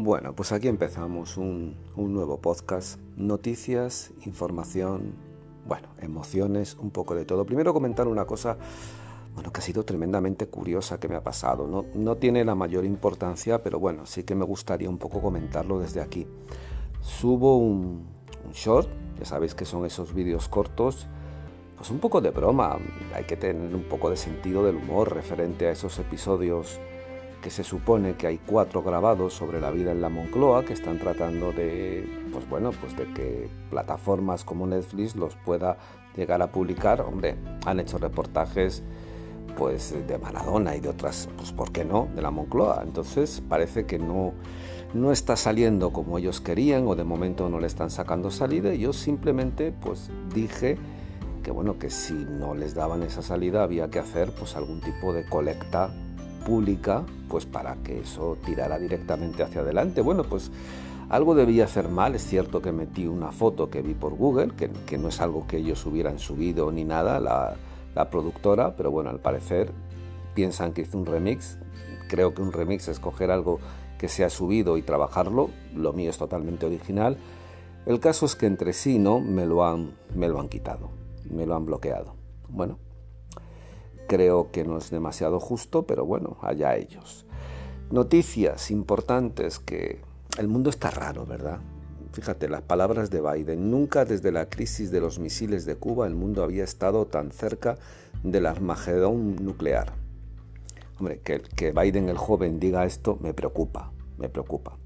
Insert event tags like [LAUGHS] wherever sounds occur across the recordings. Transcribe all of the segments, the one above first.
Bueno, pues aquí empezamos un, nuevo podcast. Noticias, información, bueno, emociones, un poco de todo. Primero comentar una cosa, bueno, que ha sido tremendamente curiosa que me ha pasado. No, no tiene la mayor importancia, pero bueno, sí que me gustaría un poco comentarlo desde aquí. Subo un, un short, ya sabéis que son esos vídeos cortos, pues un poco de broma. Hay que tener un poco de sentido del humor referente a esos episodios se supone que hay cuatro grabados sobre la vida en la Moncloa que están tratando de, pues bueno, pues de que plataformas como Netflix los pueda llegar a publicar. Hombre, han hecho reportajes pues de Maradona y de otras, pues ¿por qué no?, de la Moncloa. Entonces parece que no, no está saliendo como ellos querían o de momento no le están sacando salida y yo simplemente pues dije que bueno, que si no les daban esa salida había que hacer pues algún tipo de colecta pública, pues para que eso tirara directamente hacia adelante. Bueno, pues algo debía hacer mal, es cierto que metí una foto que vi por Google, que, no es algo que ellos hubieran subido ni nada, la, la productora, pero bueno, al parecer piensan que hice un remix. Creo que un remix es coger algo que se ha subido y trabajarlo, lo mío es totalmente original. El caso es que entre sí no me lo han, me lo han quitado, me lo han bloqueado. Bueno, Creo que no es demasiado justo, pero bueno, allá ellos. Noticias importantes que el mundo está raro, ¿verdad? Fíjate, las palabras de Biden. Nunca desde la crisis de los misiles de Cuba el mundo había estado tan cerca del Armagedón nuclear. Hombre, que, que Biden el joven diga esto me preocupa, me preocupa.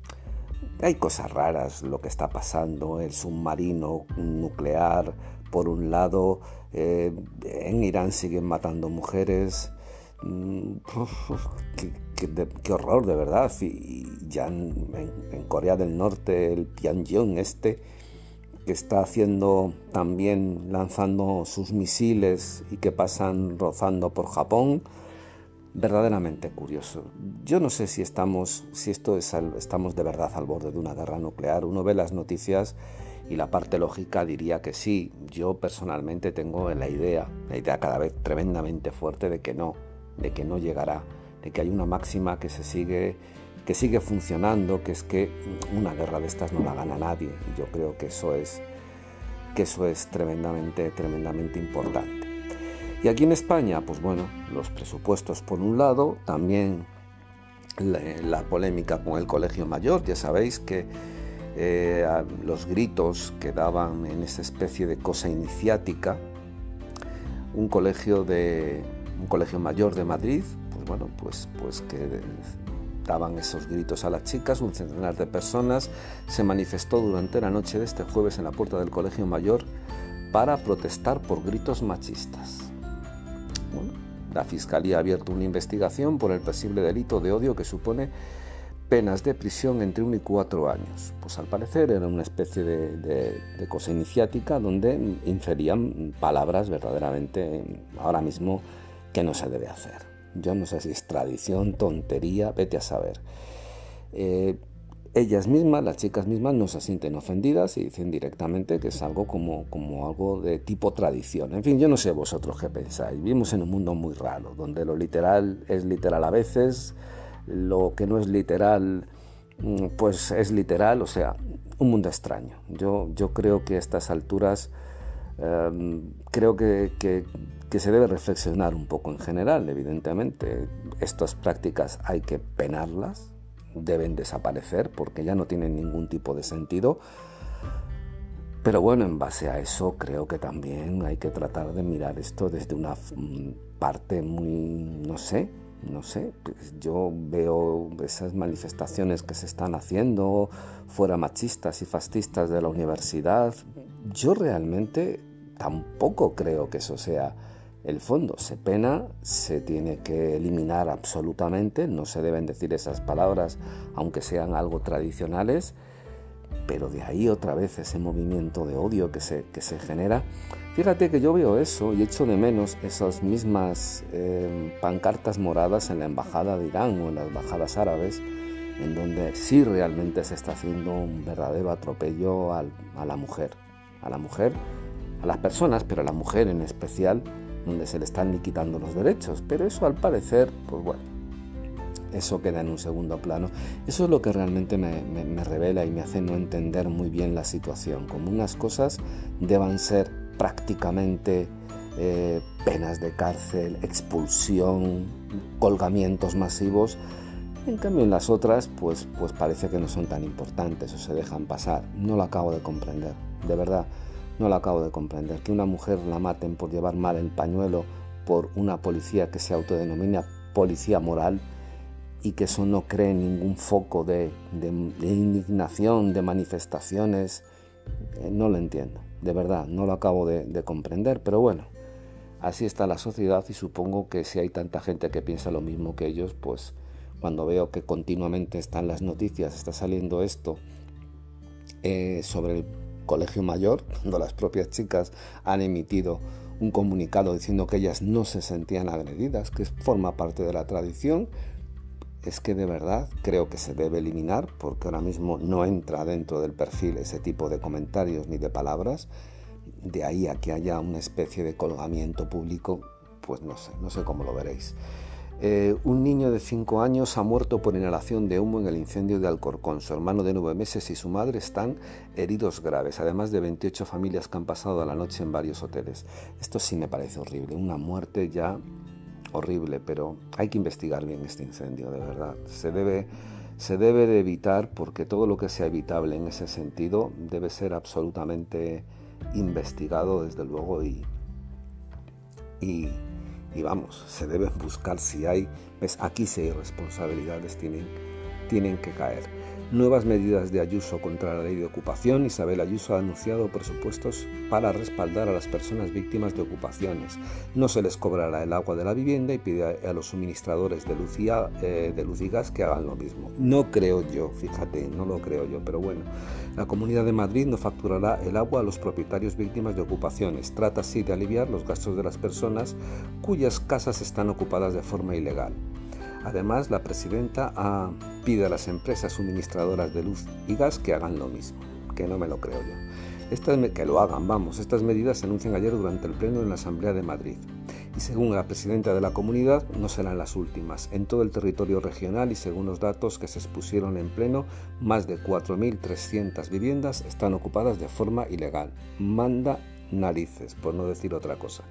Hay cosas raras lo que está pasando, el submarino nuclear, por un lado, eh, en Irán siguen matando mujeres. Mm, qué, horror, de verdad. Y ya en, Corea del Norte, el Pyongyang este, que está haciendo también lanzando sus misiles y que pasan rozando por Japón, verdaderamente curioso. Yo no sé si estamos, si esto es, estamos de verdad al borde de una guerra nuclear. Uno ve las noticias y la parte lógica diría que sí. Yo personalmente tengo la idea, la idea cada vez tremendamente fuerte de que no, de que no llegará, de que hay una máxima que se sigue que sigue funcionando, que es que una guerra de estas no la gana nadie y yo creo que eso es que eso es tremendamente tremendamente importante. Y aquí en España, pues bueno, los presupuestos por un lado, también la, la polémica con el Colegio Mayor, ya sabéis que eh, los gritos que daban en esa especie de cosa iniciática, un colegio de un colegio mayor de Madrid, pues bueno, pues, pues que daban esos gritos a las chicas, un centenar de personas se manifestó durante la noche de este jueves en la puerta del colegio mayor para protestar por gritos machistas. la Fiscalía ha abierto una investigación por el posible delito de odio que supone penas de prisión entre 1 y 4 años. Pues al parecer era una especie de, cosa iniciática donde inferían palabras verdaderamente ahora mismo que no se debe hacer. Yo no sé si es tradición, tontería, vete a saber. Eh, ellas mismas, las chicas mismas, no se sienten ofendidas y dicen directamente que es algo como, como algo de tipo tradición. En fin, yo no sé vosotros qué pensáis. Vivimos en un mundo muy raro, donde lo literal es literal a veces, lo que no es literal, mm, pues es literal, o sea, un mundo extraño. Yo, yo creo que a estas alturas em, creo que, que, se debe reflexionar un poco en general, evidentemente. Estas prácticas hay que penarlas, deben desaparecer porque ya no tienen ningún tipo de sentido. Pero bueno, en base a eso creo que también hay que tratar de mirar esto desde una mm, parte muy, no sé, no sé, pues yo veo esas manifestaciones que se están haciendo fuera machistas y fascistas de la universidad. Yo realmente tampoco creo que eso sea el fondo. Se pena, se tiene que eliminar absolutamente, no se deben decir esas palabras aunque sean algo tradicionales, pero de ahí otra vez ese movimiento de odio que se, que se genera Fíjate que yo veo eso y echo de menos esas mismas eh, pancartas moradas en la embajada de Irán o en las embajadas árabes, en donde sí realmente se está haciendo un verdadero atropello a la mujer, a la mujer, a las personas, pero a la mujer en especial, donde se le están liquidando los derechos. Pero eso al parecer, pues bueno, eso queda en un segundo plano. Eso es lo que realmente me, revela y me hace no entender muy bien la situación, como unas cosas deban ser prácticamente eh, penas de cárcel, expulsión, colgamientos masivos. En cambio, en las otras, pues, pues parece que no son tan importantes o se dejan pasar. No lo acabo de comprender, de verdad, no lo acabo de comprender. Que una mujer la maten por llevar mal el pañuelo por una policía que se autodenomina policía moral y que eso no cree ningún foco de, indignación, de manifestaciones, eh, no lo entiendo, de verdad, no lo acabo de, comprender, pero bueno, así está la sociedad y supongo que si hay tanta gente que piensa lo mismo que ellos, pues cuando veo que continuamente están las noticias, está saliendo esto eh, sobre el colegio mayor, [LAUGHS] cuando las propias chicas han emitido un comunicado diciendo que ellas no se sentían agredidas, que forma parte de la tradición, es que de verdad creo que se debe eliminar porque ahora mismo no entra dentro del perfil ese tipo de comentarios ni de palabras. De ahí a que haya una especie de colgamiento público, pues no sé, no sé cómo lo veréis. Eh, un niño de 5 años ha muerto por inhalación de humo en el incendio de Alcorcón. Su hermano de 9 meses y su madre están heridos graves, además de 28 familias que han pasado la noche en varios hoteles. Esto sí me parece horrible, una muerte ya horrible, pero hay que investigar bien este incendio, de verdad. Se debe, se debe de evitar porque todo lo que sea evitable en ese sentido debe ser absolutamente investigado, desde luego, y, y vamos, se deben [LAUGHS] buscar si hay, aquí si hay responsabilidades tienen, tienen que caer. Nuevas medidas de Ayuso contra la ley de ocupación. Isabel Ayuso ha anunciado presupuestos para respaldar a las personas víctimas de ocupaciones. No se les cobrará el agua de la vivienda y pide a los suministradores de luz, y, eh, de luz y gas que hagan lo mismo. No creo yo, fíjate, no lo creo yo, pero bueno. La Comunidad de Madrid no facturará el agua a los propietarios víctimas de ocupaciones. Trata así de aliviar los gastos de las personas cuyas casas están ocupadas de forma ilegal. Además, la presidenta pide a las empresas suministradoras de luz y gas que hagan lo mismo, que no me lo creo yo. Estas, que lo hagan, vamos. Estas medidas se anuncian ayer durante el Pleno en la Asamblea de Madrid. Y según la presidenta de la comunidad, no serán las últimas. En todo el territorio regional y según los datos que se expusieron en Pleno, más de 4.300 viviendas están ocupadas de forma ilegal. Manda narices, por no decir otra cosa.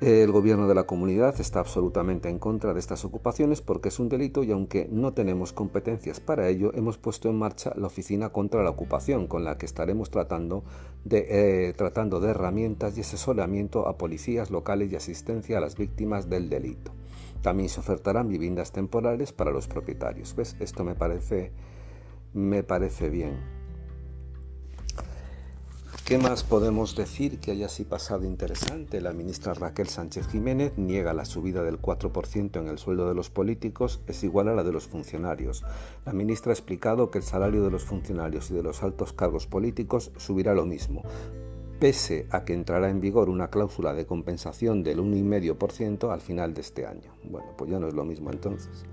El gobierno de la comunidad está absolutamente en contra de estas ocupaciones porque es un delito y aunque no tenemos competencias para ello, hemos puesto en marcha la Oficina contra la Ocupación, con la que estaremos tratando de, eh, herramientas y asesoramiento a policías locales y asistencia a las víctimas del delito. También se ofertarán viviendas temporales para los propietarios. ¿Ves? Esto me parece, me parece bien. ¿Qué más podemos decir que haya así pasado interesante? La ministra Raquel Sánchez Jiménez niega la subida del 4% en el sueldo de los políticos es igual a la de los funcionarios. La ministra ha explicado que el salario de los funcionarios y de los altos cargos políticos subirá lo mismo, pese a que entrará en vigor una cláusula de compensación del 1,5% al final de este año. Bueno, pues ya no es lo mismo entonces.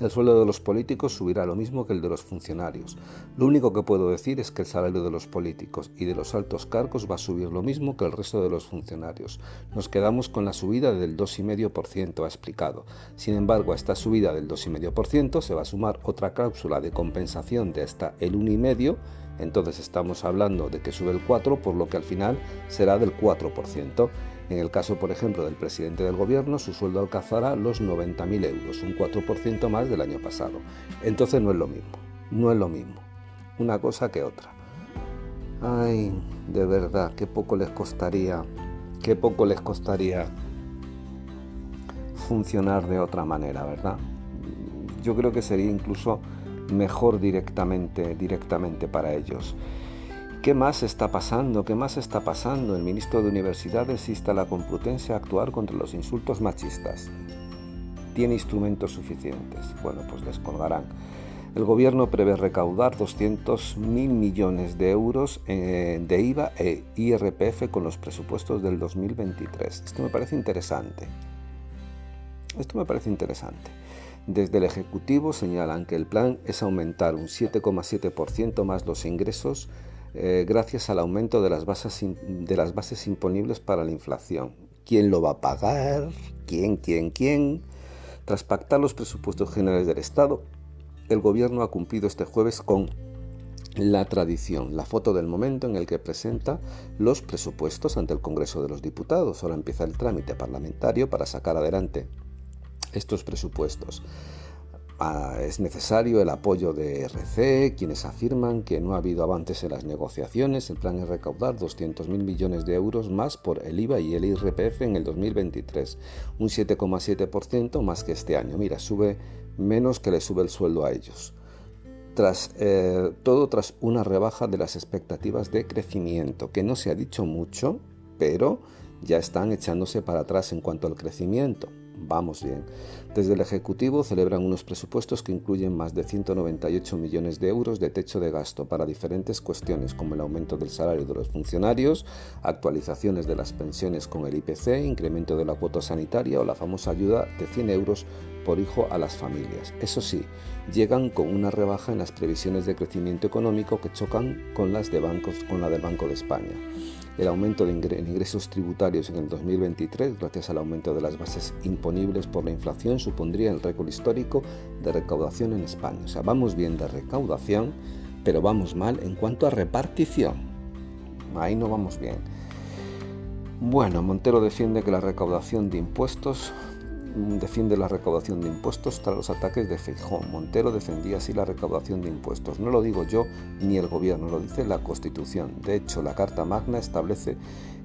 El sueldo de los políticos subirá lo mismo que el de los funcionarios. Lo único que puedo decir es que el salario de los políticos y de los altos cargos va a subir lo mismo que el resto de los funcionarios. Nos quedamos con la subida del 2,5%, ha explicado. Sin embargo, a esta subida del 2,5% se va a sumar otra cláusula de compensación de hasta el 1,5%, entonces estamos hablando de que sube el 4, por lo que al final será del 4%. En el caso, por ejemplo, del presidente del gobierno, su sueldo alcanzará los 90.000 euros, un 4% más del año pasado. Entonces no es lo mismo, no es lo mismo. Una cosa que otra. Ay, de verdad, qué poco les costaría, qué poco les costaría funcionar de otra manera, ¿verdad? Yo creo que sería incluso mejor directamente, directamente para ellos. ¿Qué más está pasando? ¿Qué más está pasando? El ministro de Universidades insta a la Complutense a actuar contra los insultos machistas. ¿Tiene instrumentos suficientes? Bueno, pues les colgarán. El gobierno prevé recaudar 200.000 millones de euros eh, de IVA e IRPF con los presupuestos del 2023. Esto me parece interesante. Esto me parece interesante. Desde el Ejecutivo señalan que el plan es aumentar un 7,7% más los ingresos eh, gracias al aumento de las, bases, de las bases imponibles para la inflación. ¿Quién lo va a pagar? ¿Quién, quién, quién? Tras pactar los presupuestos generales del Estado, el Gobierno ha cumplido este jueves con la tradición, la foto del momento en el que presenta los presupuestos ante el Congreso de los Diputados. Ahora empieza el trámite parlamentario para sacar adelante estos presupuestos. Ah, es necesario el apoyo de RC, quienes afirman que no ha habido avances en las negociaciones. El plan es recaudar 200.000 millones de euros más por el IVA y el IRPF en el 2023, un 7,7% más que este año. Mira, sube menos que le sube el sueldo a ellos. Eh, todo tras una rebaja de las expectativas de crecimiento, que no se ha dicho mucho, pero ya están echándose para atrás en cuanto al crecimiento vamos bien. Desde el Ejecutivo celebran unos presupuestos que incluyen más de 198 millones de euros de techo de gasto para diferentes cuestiones como el aumento del salario de los funcionarios, actualizaciones de las pensiones con el IPC, incremento de la cuota sanitaria o la famosa ayuda de 100 euros por hijo a las familias. Eso sí, llegan con una rebaja en las previsiones de crecimiento económico que chocan con las de bancos, con la del Banco de España. El aumento de ingresos tributarios en el 2023, gracias al aumento de las bases imponibles por la inflación, supondría el récord histórico de recaudación en España. O sea, vamos bien de recaudación, pero vamos mal en cuanto a repartición. Ahí no vamos bien. Bueno, Montero defiende que la recaudación de impuestos defiende la recaudación de impuestos tras los ataques de Feijón. Montero defendía así la recaudación de impuestos. No lo digo yo ni el gobierno, lo dice la Constitución. De hecho, la Carta Magna establece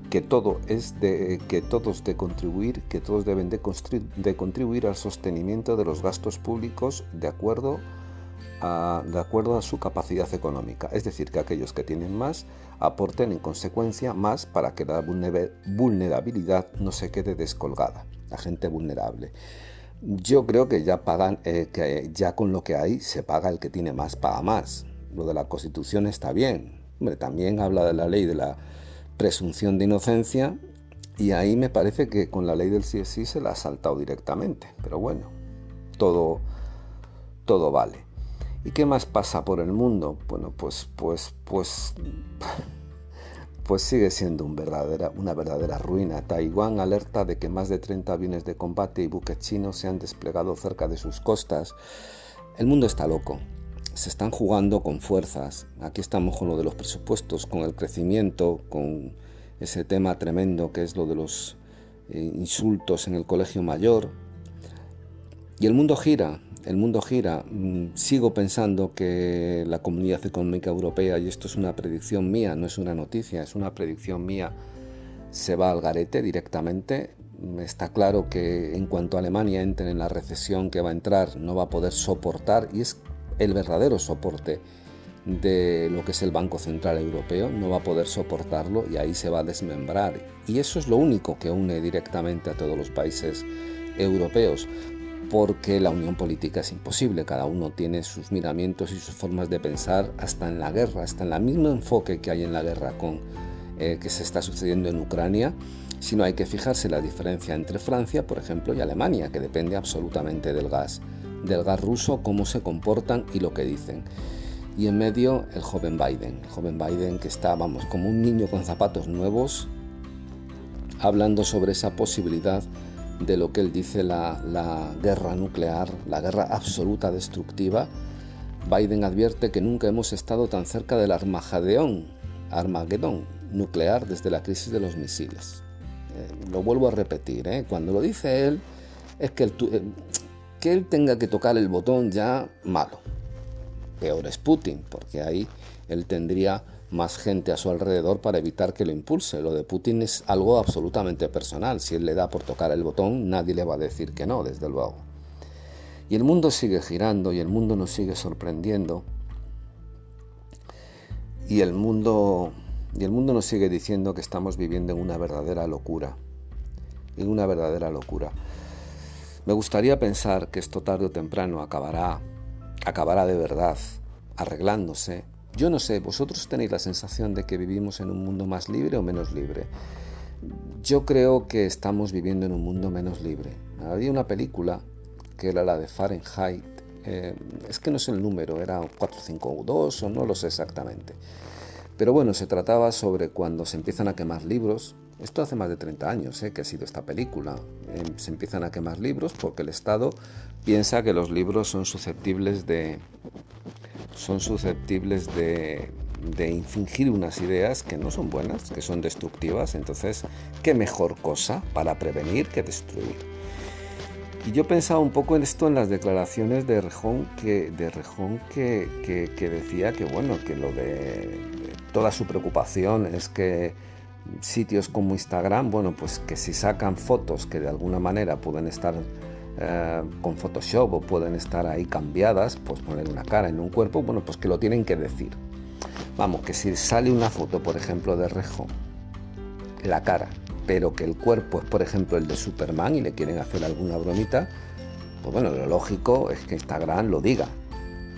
que todo es de que todos de contribuir, que todos deben de, de contribuir al sostenimiento de los gastos públicos de acuerdo a, de acuerdo a su capacidad económica. Es decir, que aquellos que tienen más aporten en consecuencia más para que la vulnerabilidad no se quede descolgada la gente vulnerable. Yo creo que ya pagan, eh, que ya con lo que hay se paga el que tiene más, paga más. Lo de la Constitución está bien. Hombre, también habla de la ley de la presunción de inocencia y ahí me parece que con la ley del sí se la ha saltado directamente. Pero bueno, todo, todo vale. ¿Y qué más pasa por el mundo? Bueno, pues, pues, pues pues sigue siendo una verdadera ruina. Taiwán alerta de que más de 30 aviones de combate y buques chinos se han desplegado cerca de sus costas. El mundo está loco. Se están jugando con fuerzas. Aquí estamos con lo de los presupuestos, con el crecimiento, con ese tema tremendo que es lo de los eh, insultos en el colegio mayor. Y el mundo gira, el mundo gira. Mm, sigo pensando que la Comunidad Económica Europea, y esto es una predicción mía, no es una noticia, es una predicción mía, se va al garete directamente. Está claro que en cuanto Alemania entre en la recesión que va a entrar, no va a poder soportar, y es el verdadero soporte de lo que es el Banco Central Europeo, no va a poder soportarlo y ahí se va a desmembrar. Y eso es lo único que une directamente a todos los países europeos porque la unión política es imposible, cada uno tiene sus miramientos y sus formas de pensar, hasta en la guerra, hasta en el mismo enfoque que hay en la guerra con, eh, que se está sucediendo en Ucrania, sino hay que fijarse la diferencia entre Francia, por ejemplo, y Alemania, que depende absolutamente del gas, del gas ruso, cómo se comportan y lo que dicen. Y en medio el joven Biden, el joven Biden que está, vamos, como un niño con zapatos nuevos, hablando sobre esa posibilidad de lo que él dice la, guerra nuclear, la guerra absoluta destructiva, Biden advierte que nunca hemos estado tan cerca del Armagedón, Armagedón nuclear desde la crisis de los misiles. Eh, lo vuelvo a repetir, ¿eh? cuando lo dice él, es que, eh, que él tenga que tocar el botón ya malo. Peor es Putin, porque ahí él tendría más gente a su alrededor para evitar que lo impulse. Lo de Putin es algo absolutamente personal. Si él le da por tocar el botón, nadie le va a decir que no, desde luego. Y el mundo sigue girando y el mundo nos sigue sorprendiendo. Y el mundo y el mundo nos sigue diciendo que estamos viviendo en una verdadera locura. En una verdadera locura. Me gustaría pensar que esto tarde o temprano acabará, acabará de verdad arreglándose yo no sé, vosotros tenéis la sensación de que vivimos en un mundo más libre o menos libre. Yo creo que estamos viviendo en un mundo menos libre. Había una película que era la de Fahrenheit, eh, es que no sé el número, era 452 o no lo sé exactamente. Pero bueno, se trataba sobre cuando se empiezan a quemar libros Esto hace más de 30 años ¿eh? que ha sido esta película. Em, se empiezan a quemar libros porque el Estado piensa que los libros son susceptibles de son susceptibles de, de infringir unas ideas que no son buenas, que son destructivas. Entonces, ¿qué mejor cosa para prevenir que destruir? Y yo pensaba un poco en esto en las declaraciones de Rejón, que, de Rejón que, que, decía que, bueno, que lo de, toda su preocupación es que sitios como Instagram, bueno, pues que si sacan fotos que de alguna manera pueden estar eh, con Photoshop o pueden estar ahí cambiadas, pues poner una cara en un cuerpo, bueno, pues que lo tienen que decir. Vamos, que si sale una foto, por ejemplo, de Rejón, la cara, pero que el cuerpo es, por ejemplo, el de Superman y le quieren hacer alguna bromita, pues bueno, lo lógico es que Instagram lo diga.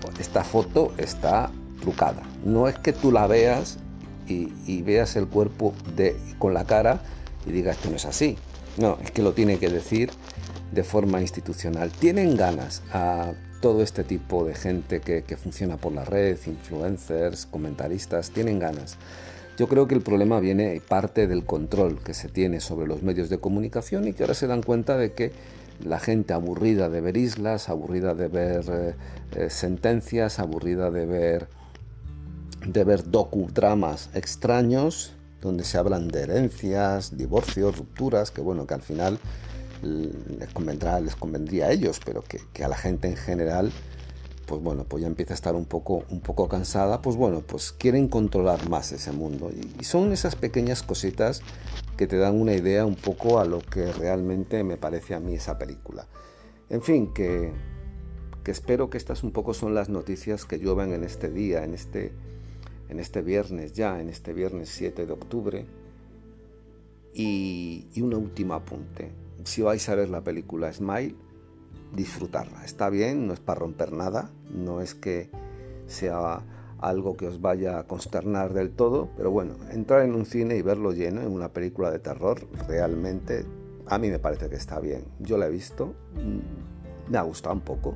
Pues esta foto está trucada. No es que tú la veas y, veas el cuerpo con la cara y digas que no es así. No, es que lo tiene que decir de forma institucional. Tienen ganas a todo este tipo de gente que, que funciona por la red, influencers, comentaristas, tienen ganas yo creo que el problema viene parte del control que se tiene sobre los medios de comunicación y que ahora se dan cuenta de que la gente aburrida de ver islas, aburrida de ver eh, eh, sentencias, aburrida de ver de ver docudramas extraños donde se hablan de herencias, divorcios, rupturas, que bueno, que al final les convendrá, les convendría a ellos, pero que, que a la gente en general pues bueno, pues ya empieza a estar un poco, un poco cansada, pues bueno, pues quieren controlar más ese mundo. Y, son esas pequeñas cositas que te dan una idea un poco a lo que realmente me parece a mí esa película. En fin, que, que espero que estas un poco son las noticias que llueven en este día, en este, en este viernes ya, en este viernes 7 de octubre. Y, y un último apunte. Si vais a ver la película Smile, disfrutarla. Está bien, no es para romper nada, no es que sea algo que os vaya a consternar del todo, pero bueno, entrar en un cine y verlo lleno en una película de terror realmente a mí me parece que está bien. Yo la he visto, mm, me ha gustado un poco.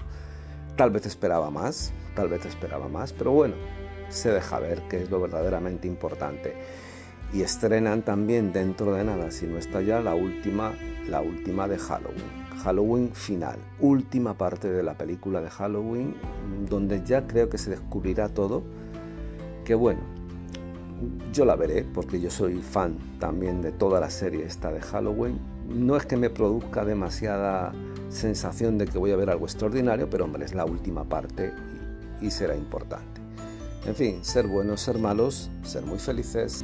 Tal vez esperaba más, tal vez esperaba más, pero bueno, se deja ver que es lo verdaderamente importante. Y estrenan también dentro de nada, si no está ya, la última, la última de Halloween. Halloween final, última parte de la película de Halloween, donde ya creo que se descubrirá todo. Que bueno, yo la veré porque yo soy fan también de toda la serie esta de Halloween. No es que me produzca demasiada sensación de que voy a ver algo extraordinario, pero hombre, es la última parte y, y será importante. En fin, ser buenos, ser malos, ser muy felices.